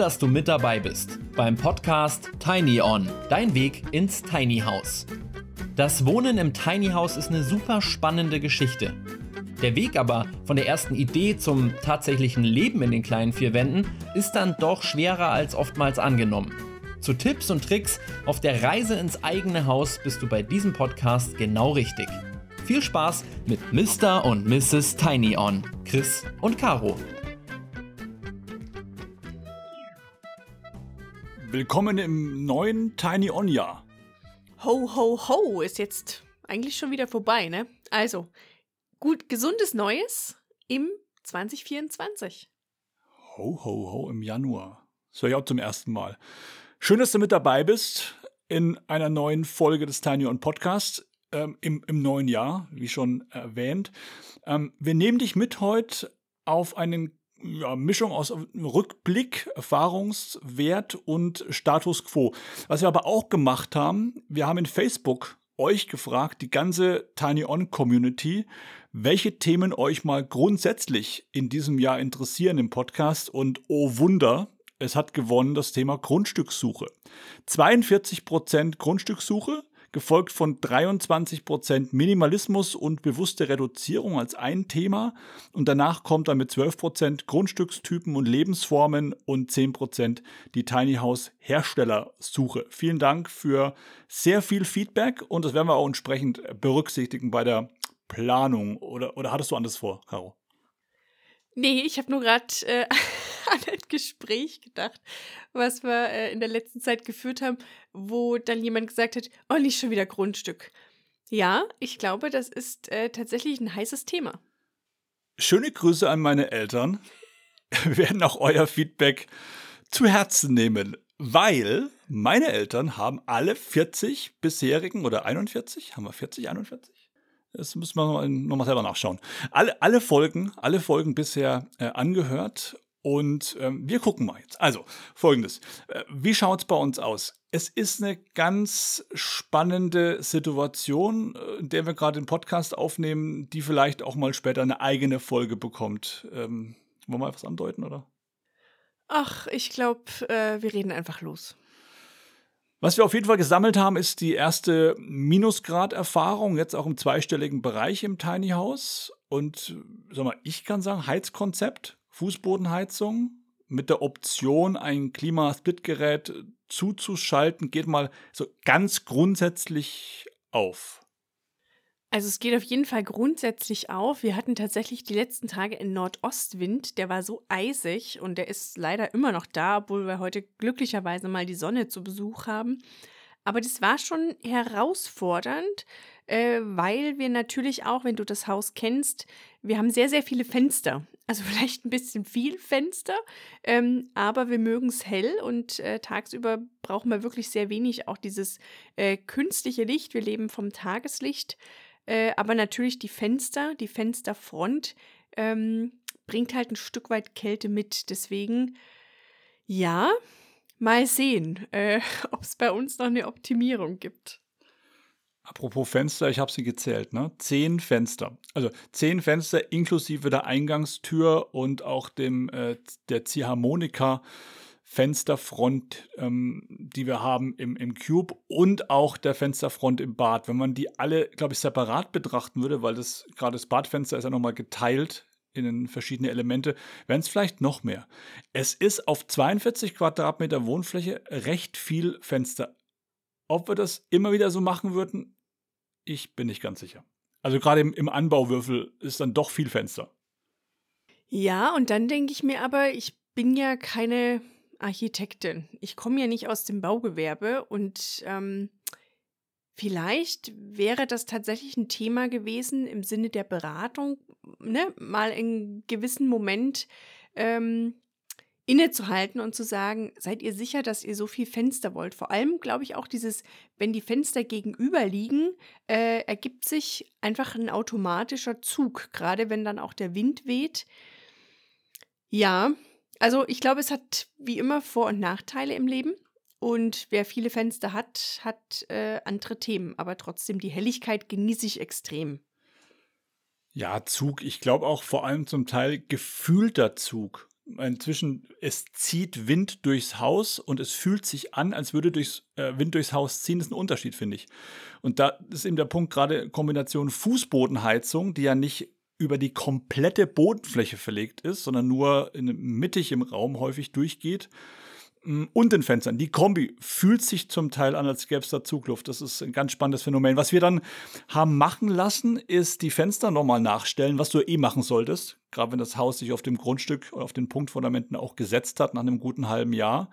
dass du mit dabei bist beim Podcast Tiny On, dein Weg ins Tiny House. Das Wohnen im Tiny House ist eine super spannende Geschichte. Der Weg aber von der ersten Idee zum tatsächlichen Leben in den kleinen vier Wänden ist dann doch schwerer als oftmals angenommen. Zu Tipps und Tricks auf der Reise ins eigene Haus bist du bei diesem Podcast genau richtig. Viel Spaß mit Mr. und Mrs. Tiny On, Chris und Caro. Willkommen im neuen Tiny On Jahr. Ho, ho, ho ist jetzt eigentlich schon wieder vorbei, ne? Also, gut, gesundes Neues im 2024. Ho, ho, ho im Januar. Das höre ich auch zum ersten Mal. Schön, dass du mit dabei bist in einer neuen Folge des Tiny On Podcast ähm, im, im neuen Jahr, wie schon erwähnt. Ähm, wir nehmen dich mit heute auf eine ja, Mischung aus Rückblick, Erfahrungswert und Status quo. Was wir aber auch gemacht haben, wir haben in Facebook euch gefragt, die ganze Tiny On Community, welche Themen euch mal grundsätzlich in diesem Jahr interessieren im Podcast. Und oh Wunder, es hat gewonnen das Thema Grundstückssuche. 42% Grundstückssuche, gefolgt von 23% Minimalismus und bewusste Reduzierung als ein Thema. Und danach kommt dann mit 12% Grundstückstypen und Lebensformen und 10% die Tiny House Herstellersuche. Vielen Dank für sehr viel Feedback und das werden wir auch entsprechend berücksichtigen bei der Planung. Oder, oder hattest du anders vor, Caro? Nee, ich habe nur gerade äh, an ein Gespräch gedacht, was wir äh, in der letzten Zeit geführt haben, wo dann jemand gesagt hat, oh, nicht schon wieder Grundstück. Ja, ich glaube, das ist äh, tatsächlich ein heißes Thema. Schöne Grüße an meine Eltern. Wir werden auch euer Feedback zu Herzen nehmen, weil meine Eltern haben alle 40 bisherigen oder 41, haben wir 40, 41? Das müssen wir nochmal selber nachschauen. Alle, alle Folgen, alle Folgen bisher äh, angehört und ähm, wir gucken mal jetzt. Also, folgendes. Äh, wie schaut es bei uns aus? Es ist eine ganz spannende Situation, äh, in der wir gerade den Podcast aufnehmen, die vielleicht auch mal später eine eigene Folge bekommt. Ähm, wollen wir etwas andeuten, oder? Ach, ich glaube, äh, wir reden einfach los. Was wir auf jeden Fall gesammelt haben, ist die erste Minusgrad-Erfahrung, jetzt auch im zweistelligen Bereich im Tiny House. Und sag mal, ich kann sagen, Heizkonzept, Fußbodenheizung mit der Option, ein Klimasplitgerät zuzuschalten, geht mal so ganz grundsätzlich auf. Also es geht auf jeden Fall grundsätzlich auf. Wir hatten tatsächlich die letzten Tage einen Nordostwind, der war so eisig und der ist leider immer noch da, obwohl wir heute glücklicherweise mal die Sonne zu Besuch haben. Aber das war schon herausfordernd, äh, weil wir natürlich auch, wenn du das Haus kennst, wir haben sehr, sehr viele Fenster. Also vielleicht ein bisschen viel Fenster, ähm, aber wir mögen es hell und äh, tagsüber brauchen wir wirklich sehr wenig auch dieses äh, künstliche Licht. Wir leben vom Tageslicht. Äh, aber natürlich die Fenster, die Fensterfront ähm, bringt halt ein Stück weit Kälte mit. Deswegen, ja, mal sehen, äh, ob es bei uns noch eine Optimierung gibt. Apropos Fenster, ich habe sie gezählt, ne? Zehn Fenster. Also zehn Fenster inklusive der Eingangstür und auch dem äh, der Ziehharmonika Fensterfront, ähm, die wir haben im, im Cube und auch der Fensterfront im Bad. Wenn man die alle, glaube ich, separat betrachten würde, weil das gerade das Badfenster ist ja nochmal geteilt in verschiedene Elemente, wären es vielleicht noch mehr. Es ist auf 42 Quadratmeter Wohnfläche recht viel Fenster. Ob wir das immer wieder so machen würden, ich bin nicht ganz sicher. Also gerade im, im Anbauwürfel ist dann doch viel Fenster. Ja, und dann denke ich mir aber, ich bin ja keine Architektin. Ich komme ja nicht aus dem Baugewerbe und ähm, vielleicht wäre das tatsächlich ein Thema gewesen im Sinne der Beratung, ne, mal in gewissen Moment ähm, innezuhalten und zu sagen, seid ihr sicher, dass ihr so viel Fenster wollt? Vor allem glaube ich auch dieses, wenn die Fenster gegenüber liegen, äh, ergibt sich einfach ein automatischer Zug, gerade wenn dann auch der Wind weht. Ja, also ich glaube, es hat wie immer Vor- und Nachteile im Leben. Und wer viele Fenster hat, hat äh, andere Themen. Aber trotzdem, die Helligkeit genieße ich extrem. Ja, Zug. Ich glaube auch vor allem zum Teil gefühlter Zug. Inzwischen, es zieht Wind durchs Haus und es fühlt sich an, als würde durchs, äh, Wind durchs Haus ziehen. Das ist ein Unterschied, finde ich. Und da ist eben der Punkt, gerade Kombination Fußbodenheizung, die ja nicht über die komplette Bodenfläche verlegt ist, sondern nur in, mittig im Raum häufig durchgeht und den Fenstern. Die Kombi fühlt sich zum Teil an, als gäbe es da Zugluft. Das ist ein ganz spannendes Phänomen. Was wir dann haben machen lassen, ist die Fenster nochmal nachstellen, was du eh machen solltest. Gerade wenn das Haus sich auf dem Grundstück oder auf den Punktfundamenten auch gesetzt hat nach einem guten halben Jahr.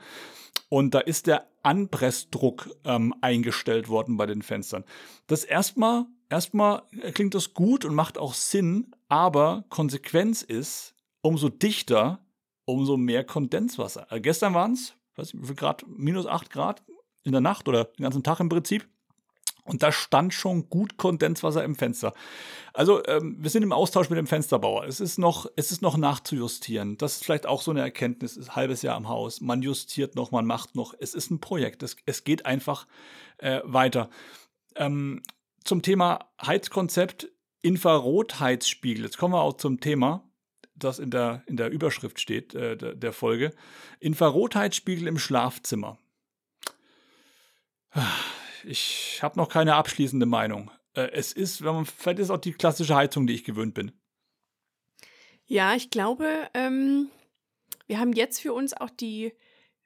Und da ist der Anpressdruck ähm, eingestellt worden bei den Fenstern. Das erstmal, erstmal klingt das gut und macht auch Sinn, aber Konsequenz ist, umso dichter umso mehr Kondenswasser. Äh, gestern waren es, wie viel Grad, minus 8 Grad in der Nacht oder den ganzen Tag im Prinzip. Und da stand schon gut Kondenswasser im Fenster. Also ähm, wir sind im Austausch mit dem Fensterbauer. Es ist noch, es ist noch nachzujustieren. Das ist vielleicht auch so eine Erkenntnis. Ist ein halbes Jahr im Haus. Man justiert noch, man macht noch. Es ist ein Projekt. Es, es geht einfach äh, weiter. Ähm, zum Thema Heizkonzept Infrarotheizspiegel. Jetzt kommen wir auch zum Thema das in der, in der Überschrift steht, äh, der, der Folge. Infrarotheitsspiegel im Schlafzimmer. Ich habe noch keine abschließende Meinung. Äh, es ist, wenn man, vielleicht ist auch die klassische Heizung, die ich gewöhnt bin. Ja, ich glaube, ähm, wir haben jetzt für uns auch die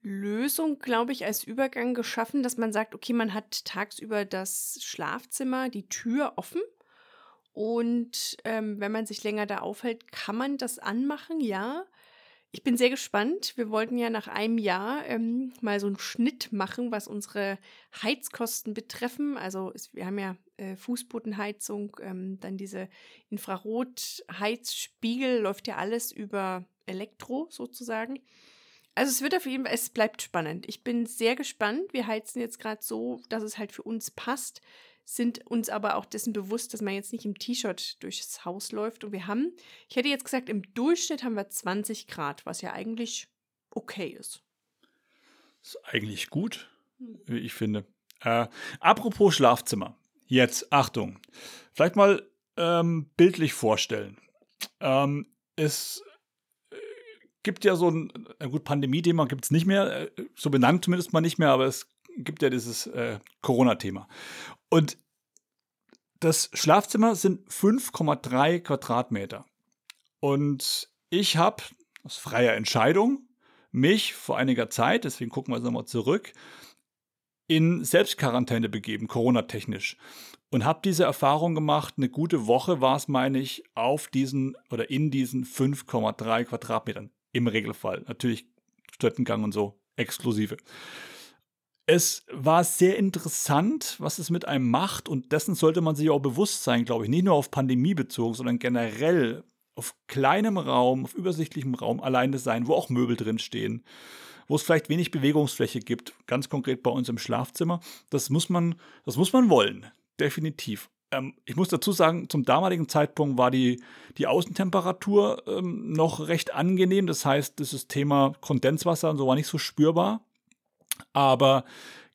Lösung, glaube ich, als Übergang geschaffen, dass man sagt, okay, man hat tagsüber das Schlafzimmer, die Tür offen und ähm, wenn man sich länger da aufhält, kann man das anmachen, ja. Ich bin sehr gespannt. Wir wollten ja nach einem Jahr ähm, mal so einen Schnitt machen, was unsere Heizkosten betreffen. Also es, wir haben ja äh, Fußbodenheizung, ähm, dann diese Infrarotheizspiegel, läuft ja alles über Elektro sozusagen. Also es wird auf jeden Fall, es bleibt spannend. Ich bin sehr gespannt. Wir heizen jetzt gerade so, dass es halt für uns passt sind uns aber auch dessen bewusst, dass man jetzt nicht im T-Shirt durchs Haus läuft. Und wir haben, ich hätte jetzt gesagt, im Durchschnitt haben wir 20 Grad, was ja eigentlich okay ist. Ist eigentlich gut, wie ich finde. Äh, apropos Schlafzimmer. Jetzt, Achtung. Vielleicht mal ähm, bildlich vorstellen. Ähm, es äh, gibt ja so ein, gut, Pandemie-Thema gibt es nicht mehr, äh, so benannt zumindest mal nicht mehr, aber es gibt ja dieses äh, Corona-Thema. Und das Schlafzimmer sind 5,3 Quadratmeter. Und ich habe aus freier Entscheidung mich vor einiger Zeit, deswegen gucken wir jetzt nochmal zurück, in Selbstquarantäne begeben, Corona-technisch. Und habe diese Erfahrung gemacht, eine gute Woche war es, meine ich, auf diesen oder in diesen 5,3 Quadratmetern. Im Regelfall. Natürlich Stöttengang und so, exklusive. Es war sehr interessant, was es mit einem macht und dessen sollte man sich auch bewusst sein, glaube ich. Nicht nur auf Pandemie bezogen, sondern generell auf kleinem Raum, auf übersichtlichem Raum alleine sein, wo auch Möbel drin stehen, wo es vielleicht wenig Bewegungsfläche gibt, ganz konkret bei uns im Schlafzimmer. Das muss man, das muss man wollen, definitiv. Ähm, ich muss dazu sagen, zum damaligen Zeitpunkt war die, die Außentemperatur ähm, noch recht angenehm. Das heißt, das Thema Kondenswasser und so war nicht so spürbar. Aber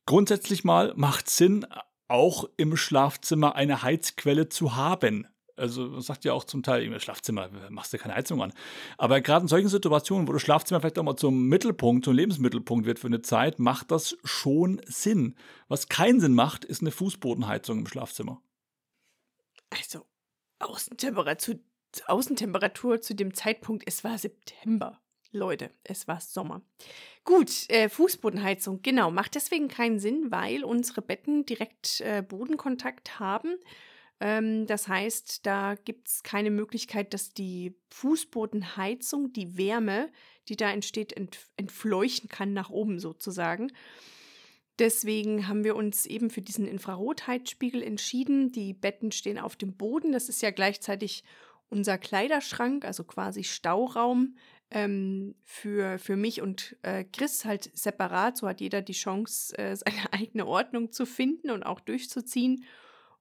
grundsätzlich mal macht Sinn, auch im Schlafzimmer eine Heizquelle zu haben. Also man sagt ja auch zum Teil im Schlafzimmer, machst du keine Heizung an. Aber gerade in solchen Situationen, wo das Schlafzimmer vielleicht auch mal zum Mittelpunkt, zum Lebensmittelpunkt wird für eine Zeit, macht das schon Sinn. Was keinen Sinn macht, ist eine Fußbodenheizung im Schlafzimmer. Also Außentemperatur, Außentemperatur zu dem Zeitpunkt, es war September. Leute, es war Sommer. Gut, äh, Fußbodenheizung, genau, macht deswegen keinen Sinn, weil unsere Betten direkt äh, Bodenkontakt haben. Ähm, das heißt, da gibt es keine Möglichkeit, dass die Fußbodenheizung die Wärme, die da entsteht, ent entfleuchten kann nach oben sozusagen. Deswegen haben wir uns eben für diesen Infrarotheizspiegel entschieden. Die Betten stehen auf dem Boden. Das ist ja gleichzeitig unser Kleiderschrank, also quasi Stauraum ähm, für, für mich und äh, Chris halt separat. So hat jeder die Chance, äh, seine eigene Ordnung zu finden und auch durchzuziehen.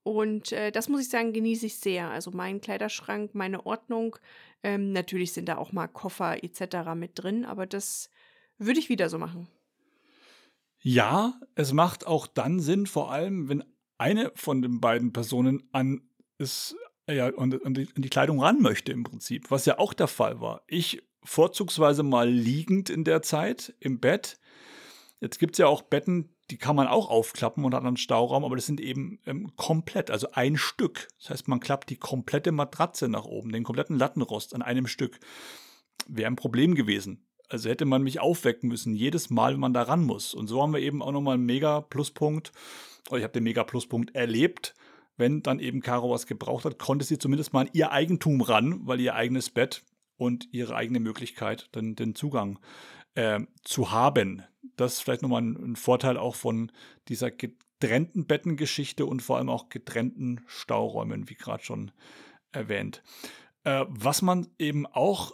Und äh, das muss ich sagen, genieße ich sehr. Also mein Kleiderschrank, meine Ordnung. Ähm, natürlich sind da auch mal Koffer etc. mit drin, aber das würde ich wieder so machen. Ja, es macht auch dann Sinn, vor allem wenn eine von den beiden Personen an ist ja, und, und die, die Kleidung ran möchte im Prinzip, was ja auch der Fall war. Ich vorzugsweise mal liegend in der Zeit im Bett. Jetzt gibt es ja auch Betten, die kann man auch aufklappen und hat einen Stauraum, aber das sind eben ähm, komplett, also ein Stück. Das heißt, man klappt die komplette Matratze nach oben, den kompletten Lattenrost an einem Stück. Wäre ein Problem gewesen. Also hätte man mich aufwecken müssen, jedes Mal, wenn man da ran muss. Und so haben wir eben auch nochmal einen mega Pluspunkt, oder ich habe den mega Pluspunkt erlebt. Wenn dann eben Caro was gebraucht hat, konnte sie zumindest mal an ihr Eigentum ran, weil ihr eigenes Bett und ihre eigene Möglichkeit, dann den Zugang äh, zu haben. Das ist vielleicht nochmal ein, ein Vorteil auch von dieser getrennten Bettengeschichte und vor allem auch getrennten Stauräumen, wie gerade schon erwähnt. Äh, was man eben auch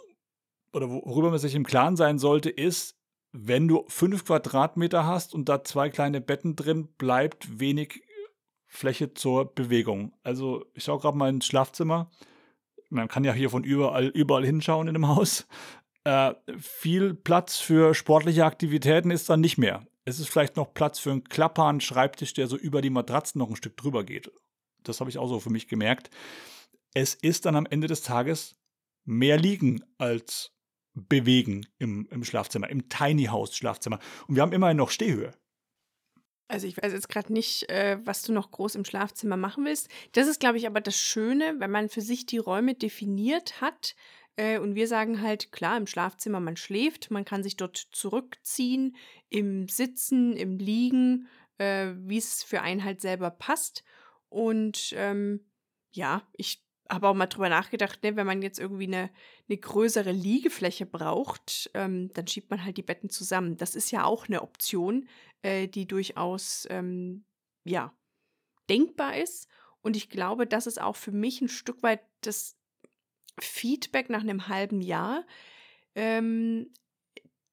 oder worüber man sich im Klaren sein sollte, ist, wenn du fünf Quadratmeter hast und da zwei kleine Betten drin, bleibt wenig Fläche zur Bewegung. Also ich schaue gerade mal ins Schlafzimmer. Man kann ja hier von überall, überall hinschauen in dem Haus. Äh, viel Platz für sportliche Aktivitäten ist dann nicht mehr. Es ist vielleicht noch Platz für einen klapperen Schreibtisch, der so über die Matratzen noch ein Stück drüber geht. Das habe ich auch so für mich gemerkt. Es ist dann am Ende des Tages mehr liegen als bewegen im, im Schlafzimmer, im Tiny House Schlafzimmer. Und wir haben immerhin noch Stehhöhe. Also ich weiß jetzt gerade nicht, äh, was du noch groß im Schlafzimmer machen willst. Das ist, glaube ich, aber das Schöne, wenn man für sich die Räume definiert hat. Äh, und wir sagen halt, klar, im Schlafzimmer, man schläft, man kann sich dort zurückziehen, im Sitzen, im Liegen, äh, wie es für einen halt selber passt. Und ähm, ja, ich habe auch mal drüber nachgedacht, ne, wenn man jetzt irgendwie eine, eine größere Liegefläche braucht, ähm, dann schiebt man halt die Betten zusammen. Das ist ja auch eine Option, äh, die durchaus ähm, ja, denkbar ist. Und ich glaube, das ist auch für mich ein Stück weit das Feedback nach einem halben Jahr. Ähm,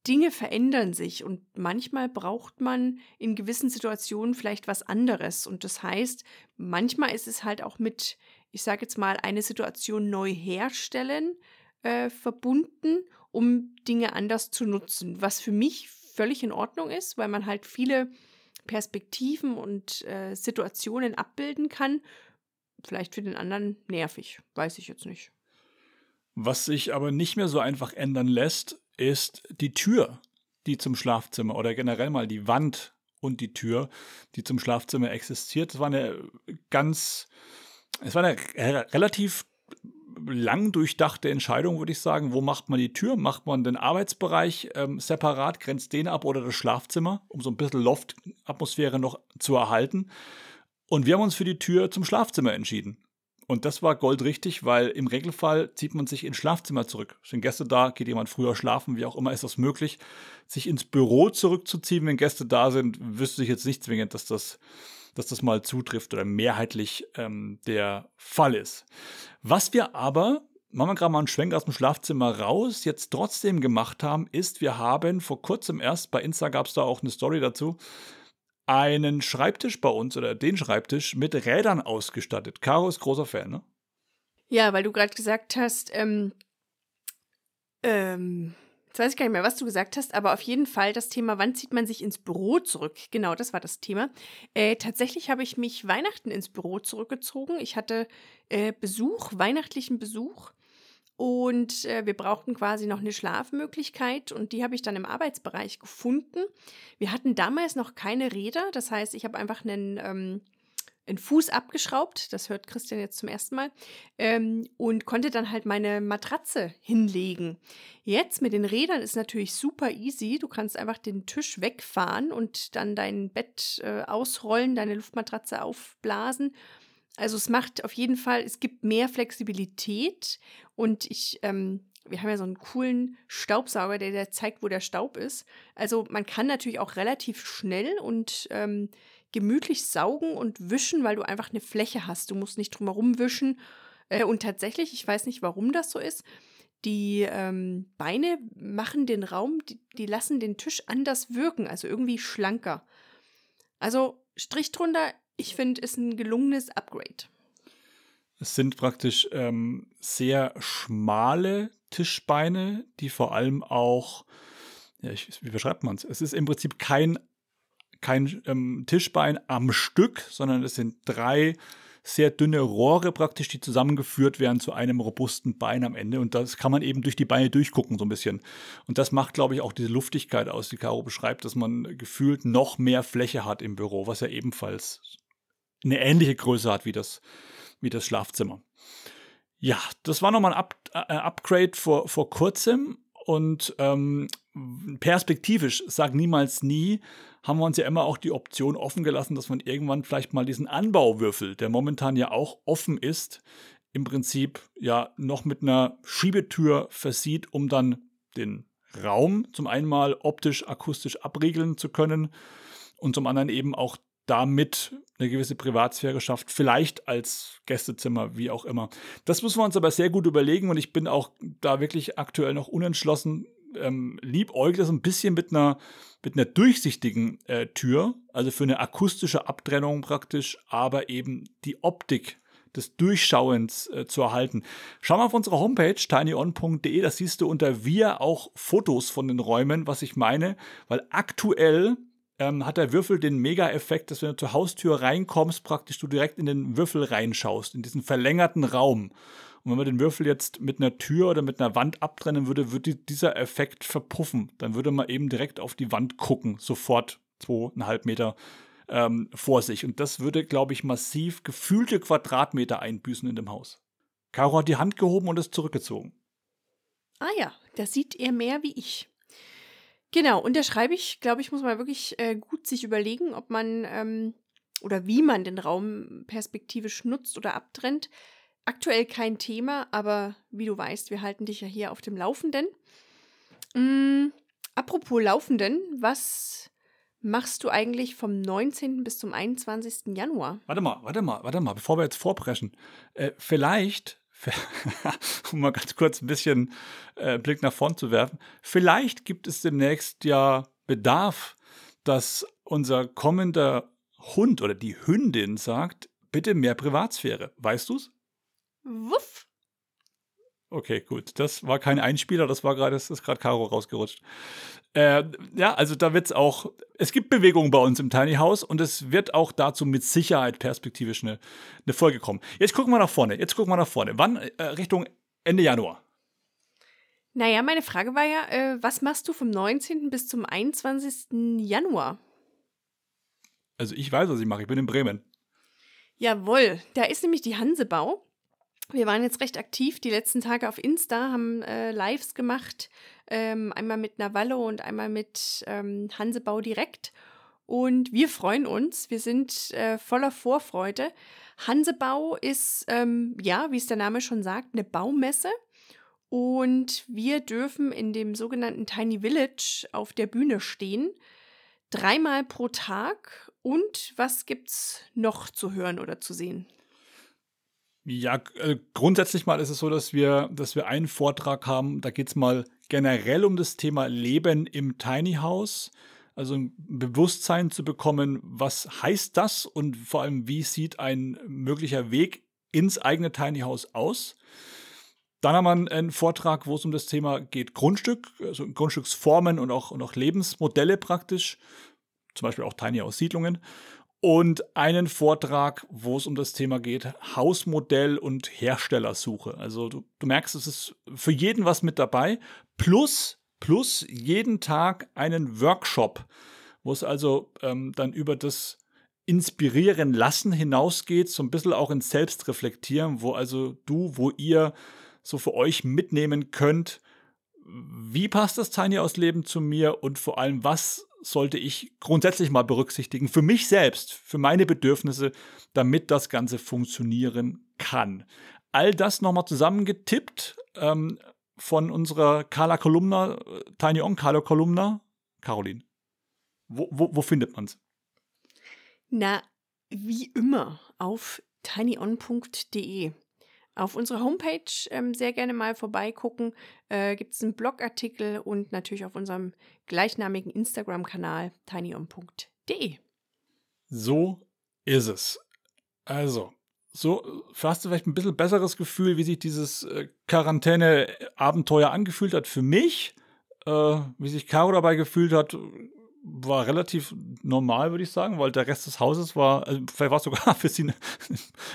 Dinge verändern sich und manchmal braucht man in gewissen Situationen vielleicht was anderes. Und das heißt, manchmal ist es halt auch mit ich sage jetzt mal, eine Situation neu herstellen äh, verbunden, um Dinge anders zu nutzen. Was für mich völlig in Ordnung ist, weil man halt viele Perspektiven und äh, Situationen abbilden kann. Vielleicht für den anderen nervig, weiß ich jetzt nicht. Was sich aber nicht mehr so einfach ändern lässt, ist die Tür, die zum Schlafzimmer oder generell mal die Wand und die Tür, die zum Schlafzimmer existiert. Das war eine ganz es war eine relativ lang durchdachte Entscheidung, würde ich sagen. Wo macht man die Tür? Macht man den Arbeitsbereich ähm, separat, grenzt den ab oder das Schlafzimmer, um so ein bisschen Loft-Atmosphäre noch zu erhalten? Und wir haben uns für die Tür zum Schlafzimmer entschieden. Und das war goldrichtig, weil im Regelfall zieht man sich ins Schlafzimmer zurück. Sind Gäste da, geht jemand früher schlafen, wie auch immer ist das möglich. Sich ins Büro zurückzuziehen, wenn Gäste da sind, wüsste ich jetzt nicht zwingend, dass das dass das mal zutrifft oder mehrheitlich ähm, der Fall ist. Was wir aber, machen wir gerade mal einen Schwenk aus dem Schlafzimmer raus, jetzt trotzdem gemacht haben, ist, wir haben vor kurzem erst, bei Insta gab es da auch eine Story dazu, einen Schreibtisch bei uns oder den Schreibtisch mit Rädern ausgestattet. Caro ist großer Fan, ne? Ja, weil du gerade gesagt hast, ähm, ähm, Jetzt weiß ich gar nicht mehr, was du gesagt hast, aber auf jeden Fall das Thema, wann zieht man sich ins Büro zurück? Genau, das war das Thema. Äh, tatsächlich habe ich mich Weihnachten ins Büro zurückgezogen. Ich hatte äh, Besuch, weihnachtlichen Besuch. Und äh, wir brauchten quasi noch eine Schlafmöglichkeit und die habe ich dann im Arbeitsbereich gefunden. Wir hatten damals noch keine Räder, das heißt, ich habe einfach einen ähm, einen Fuß abgeschraubt, das hört Christian jetzt zum ersten Mal, ähm, und konnte dann halt meine Matratze hinlegen. Jetzt mit den Rädern ist natürlich super easy. Du kannst einfach den Tisch wegfahren und dann dein Bett äh, ausrollen, deine Luftmatratze aufblasen. Also es macht auf jeden Fall, es gibt mehr Flexibilität und ich, ähm, wir haben ja so einen coolen Staubsauger, der, der zeigt, wo der Staub ist. Also man kann natürlich auch relativ schnell und ähm, gemütlich saugen und wischen, weil du einfach eine Fläche hast. Du musst nicht drumherum wischen. Äh, und tatsächlich, ich weiß nicht, warum das so ist, die ähm, Beine machen den Raum, die, die, lassen den Tisch anders wirken, also irgendwie schlanker. Also Strich drunter, ich finde, ist ein gelungenes Upgrade. Es sind praktisch ähm, sehr schmale Tischbeine, die vor allem auch, ja, ich, wie beschreibt man es? Es ist im Prinzip kein kein ähm, Tischbein am Stück, sondern es sind drei sehr dünne Rohre praktisch, die zusammengeführt werden zu einem robusten Bein am Ende. Und das kann man eben durch die Beine durchgucken, so ein bisschen. Und das macht, glaube ich, auch diese Luftigkeit aus, die Caro beschreibt, dass man gefühlt noch mehr Fläche hat im Büro, was ja ebenfalls eine ähnliche Größe hat wie das, wie das Schlafzimmer. Ja, das war nochmal ein Up äh, Upgrade vor, vor kurzem und ähm, perspektivisch, sag niemals nie, haben wir uns ja immer auch die Option offen gelassen, dass man irgendwann vielleicht mal diesen Anbauwürfel, der momentan ja auch offen ist, im Prinzip ja noch mit einer Schiebetür versieht, um dann den Raum zum einen mal optisch, akustisch abriegeln zu können und zum anderen eben auch damit eine gewisse Privatsphäre schafft, vielleicht als Gästezimmer, wie auch immer. Das müssen wir uns aber sehr gut überlegen und ich bin auch da wirklich aktuell noch unentschlossen. Ähm, liebäugle das ein bisschen mit einer, mit einer durchsichtigen äh, Tür, also für eine akustische Abtrennung praktisch, aber eben die Optik des Durchschauens äh, zu erhalten. Schau mal auf unsere Homepage tinyon.de, da siehst du unter wir auch Fotos von den Räumen, was ich meine, weil aktuell ähm, hat der Würfel den Mega-Effekt, dass wenn du zur Haustür reinkommst, praktisch du direkt in den Würfel reinschaust, in diesen verlängerten Raum. Und wenn man den Würfel jetzt mit einer Tür oder mit einer Wand abtrennen würde, würde dieser Effekt verpuffen. Dann würde man eben direkt auf die Wand gucken, sofort zweieinhalb Meter ähm, vor sich. Und das würde, glaube ich, massiv gefühlte Quadratmeter einbüßen in dem Haus. Caro hat die Hand gehoben und ist zurückgezogen. Ah ja, das sieht er mehr wie ich. Genau, und da schreibe ich, glaube ich, muss man wirklich äh, gut sich überlegen, ob man ähm, oder wie man den Raum perspektivisch nutzt oder abtrennt. Aktuell kein Thema, aber wie du weißt, wir halten dich ja hier auf dem Laufenden. Mm, apropos Laufenden, was machst du eigentlich vom 19. bis zum 21. Januar? Warte mal, warte mal, warte mal, bevor wir jetzt vorpreschen. Äh, vielleicht um mal ganz kurz ein bisschen äh, Blick nach vorn zu werfen, vielleicht gibt es demnächst ja Bedarf, dass unser kommender Hund oder die Hündin sagt, bitte mehr Privatsphäre. Weißt du's? Wuff. Okay, gut. Das war kein Einspieler, das war gerade, das ist gerade Caro rausgerutscht. Äh, ja, also da wird es auch, es gibt Bewegungen bei uns im Tiny House und es wird auch dazu mit Sicherheit perspektivisch eine, eine Folge kommen. Jetzt gucken wir nach vorne, jetzt gucken wir nach vorne. Wann? Äh, Richtung Ende Januar. Naja, meine Frage war ja, äh, was machst du vom 19. bis zum 21. Januar? Also ich weiß, was ich mache, ich bin in Bremen. Jawohl, da ist nämlich die Hansebau. Wir waren jetzt recht aktiv die letzten Tage auf Insta, haben äh, Lives gemacht, ähm, einmal mit Navallo und einmal mit ähm, Hansebau direkt. Und wir freuen uns, wir sind äh, voller Vorfreude. Hansebau ist, ähm, ja, wie es der Name schon sagt, eine Baumesse. Und wir dürfen in dem sogenannten Tiny Village auf der Bühne stehen. Dreimal pro Tag. Und was gibt's noch zu hören oder zu sehen? Ja, äh, grundsätzlich mal ist es so, dass wir, dass wir einen Vortrag haben, da geht es mal generell um das Thema Leben im Tiny House. Also ein Bewusstsein zu bekommen, was heißt das und vor allem, wie sieht ein möglicher Weg ins eigene Tiny House aus. Dann haben wir einen Vortrag, wo es um das Thema geht Grundstück, also Grundstücksformen und auch, und auch Lebensmodelle praktisch, zum Beispiel auch Tiny House Siedlungen und einen Vortrag, wo es um das Thema geht, Hausmodell und Herstellersuche. Also du, du, merkst, es ist für jeden was mit dabei, plus, plus jeden Tag einen Workshop, wo es also ähm, dann über das Inspirieren lassen hinausgeht, so ein bisschen auch ins Selbstreflektieren, wo also du, wo ihr so für euch mitnehmen könnt, wie passt das Tiny House Leben zu mir? Und vor allem, was sollte ich grundsätzlich mal berücksichtigen für mich selbst, für meine Bedürfnisse, damit das Ganze funktionieren kann. All das nochmal zusammengetippt ähm, von unserer Carla Kolumna, äh, Tiny On Carla Kolumna. Caroline, wo, wo, wo findet man's? Na, wie immer auf tinyon.de. Auf unserer Homepage ähm, sehr gerne mal vorbeigucken. Äh, Gibt es einen Blogartikel und natürlich auf unserem gleichnamigen Instagram-Kanal tinyon.de. So ist es. Also, so hast du vielleicht ein bisschen besseres Gefühl, wie sich dieses äh, Quarantäne-Abenteuer angefühlt hat für mich, äh, wie sich Caro dabei gefühlt hat, war relativ normal, würde ich sagen, weil der Rest des Hauses war, also vielleicht war es sogar für sie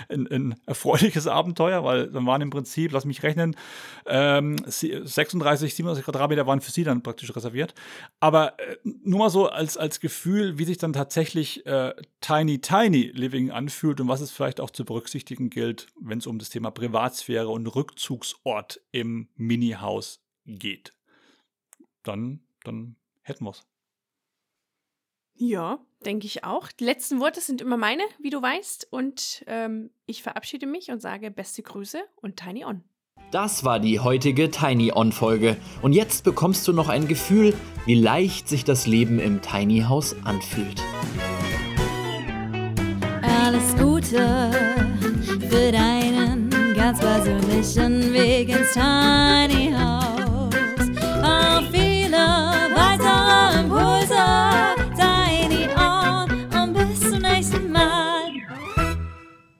ein, ein, erfreuliches Abenteuer, weil dann waren im Prinzip, lass mich rechnen, ähm, 36, 37 Quadratmeter waren für sie dann praktisch reserviert. Aber äh, nur mal so als, als Gefühl, wie sich dann tatsächlich äh, Tiny Tiny Living anfühlt und was es vielleicht auch zu berücksichtigen gilt, wenn es um das Thema Privatsphäre und Rückzugsort im Mini-Haus geht. Dann, dann hätten wir es. Ja, denke ich auch. Die letzten Worte sind immer meine, wie du weißt. Und ähm, ich verabschiede mich und sage beste Grüße und Tiny On. Das war die heutige Tiny On-Folge. Und jetzt bekommst du noch ein Gefühl, wie leicht sich das Leben im Tiny House anfühlt. Alles Gute für deinen ganz persönlichen Weg ins Tiny House.